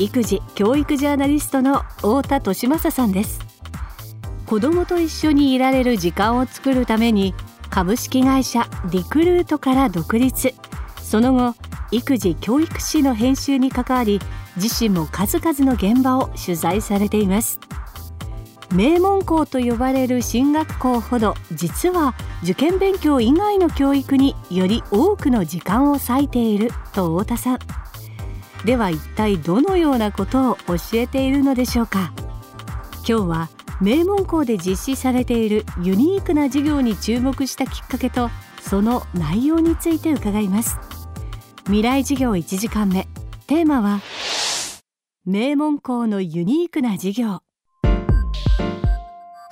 育児教育ジャーナリストの太田利正さんです。子供と一緒にいられる時間を作るために株式会社リクルートから独立。その後育児教育誌の編集に関わり自身も数々の現場を取材されています。名門校と呼ばれる進学校ほど実は受験勉強以外の教育により多くの時間を割いていると太田さん。では一体どのようなことを教えているのでしょうか？今日は名門校で実施されているユニークな授業に注目したきっかけとその内容について伺います。未来授業1時間目。テーマは名門校のユニークな授業。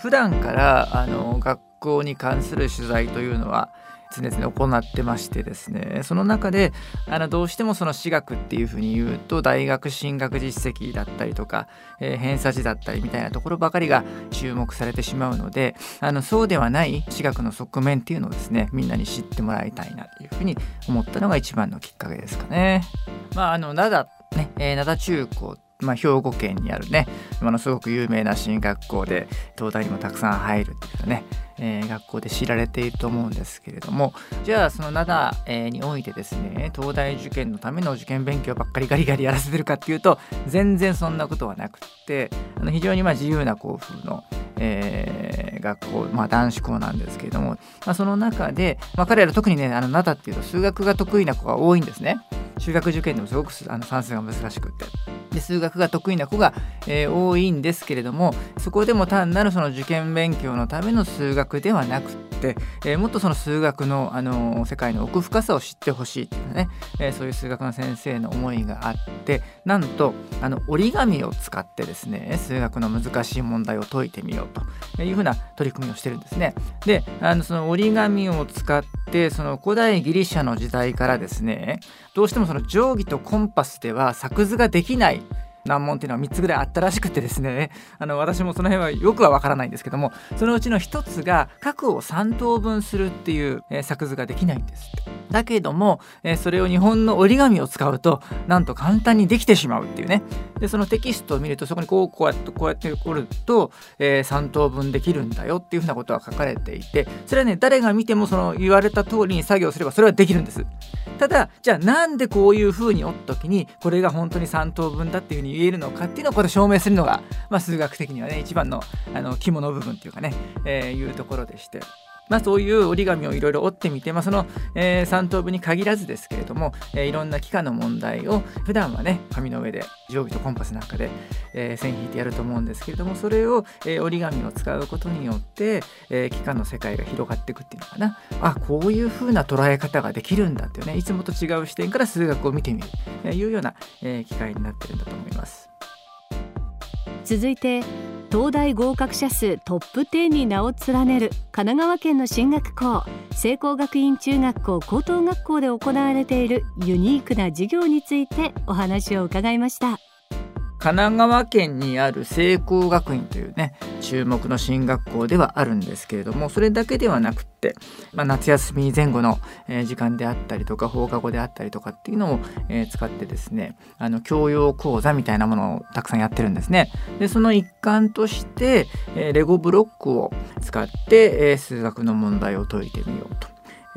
普段からあの学校に関する取材というのは常々行ってましてですねその中であのどうしてもその私学っていうふうに言うと大学進学実績だったりとか、えー、偏差値だったりみたいなところばかりが注目されてしまうのであのそうではない私学の側面っていうのをですねみんなに知ってもらいたいなというふうに思ったのが一番のきっかけですかね。まあ、あの灘ね、えー、灘中高まあ、兵庫県にあるねものすごく有名な進学校で東大にもたくさん入るっていうね、えー、学校で知られていると思うんですけれどもじゃあその灘、え、においてですね東大受験のための受験勉強ばっかりガリガリやらせてるかっていうと全然そんなことはなくってあの非常にま自由な校風の、えー、学校、まあ、男子校なんですけれども、まあ、その中で、まあ、彼ら特にねあの灘っていうと数学が得意な子が多いんですね。中学受験でもすごくあの算数が難しくってで数学が得意な子が、えー、多いんですけれどもそこでも単なるその受験勉強のための数学ではなくて、えー、もっとその数学の、あのー、世界の奥深さを知ってほしいっていうね、えそういう数学の先生の思いがあってなんとあの折り紙を使ってですね数学の難しい問題を解いてみようというふうな取り組みをしてるんですね。であのその折り紙を使ってその古代ギリシャの時代からですねどうしてもその定規とコンパスでは作図ができない難問っていうのは3つぐらいあったらしくてですね。あの私もその辺はよくはわからないんですけどもそのうちの1つが角を3等分するっていう、えー、作図ができないんですだけども、えー、それを日本の折り紙を使うとなんと簡単にできてしまうっていうね。でそのテキストを見るとそこにこうこうやってこうやってこると、えー、3等分できるんだよっていうふうなことが書かれていてそれはね誰が見てもその言われた通りに作業すればそれはできるんです。ただじゃあなんでこういうふうに折った時にこれが本当に3等分だっていうふうに言えるのかっていうのをこれ証明するのが、まあ、数学的にはね一番のあの肝の部分っていうかね、えー、いうところでして。まあ、そういう折り紙をいろいろ折ってみて、まあ、その、えー、3等分に限らずですけれども、えー、いろんな機関の問題を普段はね紙の上で定規とコンパスなんかで、えー、線引いてやると思うんですけれどもそれを、えー、折り紙を使うことによって、えー、機関の世界が広がっていくっていうのかなあこういう風な捉え方ができるんだっていうねいつもと違う視点から数学を見てみるというような、えー、機会になってるんだと思います。続いて東大合格者数トップ10に名を連ねる神奈川県の進学校。聖光学院中学校高等学校で行われているユニークな授業についてお話を伺いました。神奈川県にある聖光学院というね注目の進学校ではあるんですけれどもそれだけではなくって、まあ、夏休み前後の、時間であったりとか放課後であったりとかっていうのを、使ってですねあの教養講座みたいなものをたくさんやってるんですね。でその一環として、レゴブロックを使って、数学の問題を解いてみようと。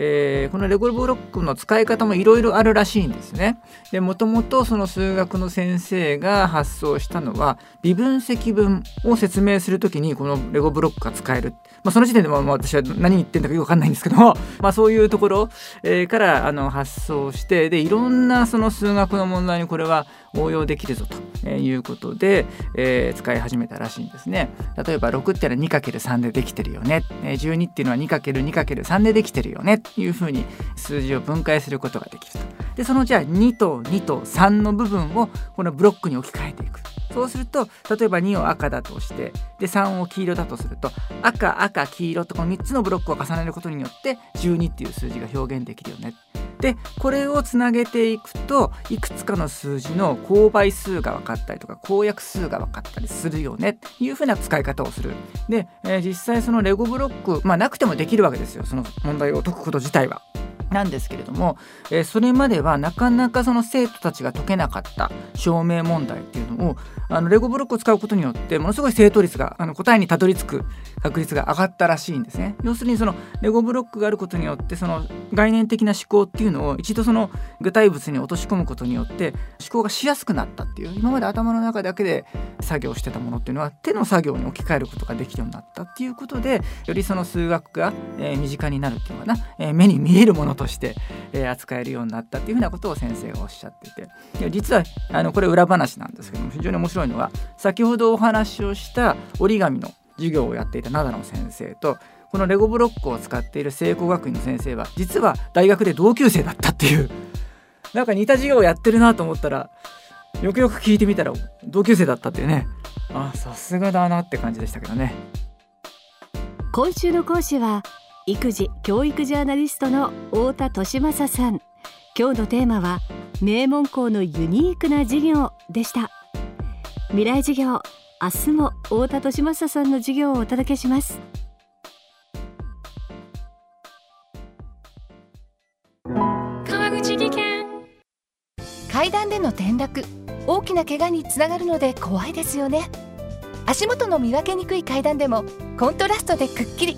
えー、このレゴブロックの使い方もいろいろあるらしいんですね。でもともとその数学の先生が発想したのは微分積分を説明する時にこのレゴブロックが使える。まあ、その時点でも私は何言ってんだかよくわかんないんですけども、まあ、そういうところ、えー、からあの発想してでいろんなその数学の問題にこれは応用できるぞということで、えー、使い始めたらしいんですね。例えば6ってのは 2×3 でできてるよね。12っていうのは 2×2×3 でできてるよねっていうふうに数字を分解することができると。でそのじゃあ2と2と3の部分をこのブロックに置き換えていく。そうすると例えば2を赤だとしてで3を黄色だとすると赤赤黄色とこの3つのブロックを重ねることによって12っていう数字が表現できるよね。でこれをつなげていくといくつかの数字の公倍数が分かったりとか公約数が分かったりするよねっていうふうな使い方をする。で、えー、実際そのレゴブロックまあなくてもできるわけですよその問題を解くこと自体は。なんですけれども、えー、それまではなかなかその生徒たちが解けなかった証明問題っていうのをあのレゴブロックを使うことによってものすごい正答率があの答えにたどり着く確率が上がったらしいんですね。要するにそのレゴブロックがあることによってその概念的な思考っていうのを一度その具体物に落とし込むことによって思考がしやすくなったっていう今まで頭の中だけで作業してたものっていうのは手の作業に置き換えることができるようになったっていうことでよりその数学が、えー、身近になるっていうのかな、えー、目に見えるものとして、えー、扱えるようになったっていうふうなことを先生がおっしゃっていて実はあのこれ裏話なんですけども非常に面白いのは先ほどお話をした折り紙の授業をやっていた灘野先生とこのレゴブロックを使っている聖光学院の先生は実は大学で同級生だったっていう。なんか似た授業をやってるなと思ったらよくよく聞いてみたら同級生だったっていうね。あさすがだなって感じでしたけどね。今週の講師は育児教育ジャーナリストの太田利正さん。今日のテーマは名門校のユニークな授業でした。未来授業明日も太田利正さんの授業をお届けします。川口技研。階段での転落大きな怪我につながるので怖いですよね。足元の見分けにくい階段でもコントラストでくっきり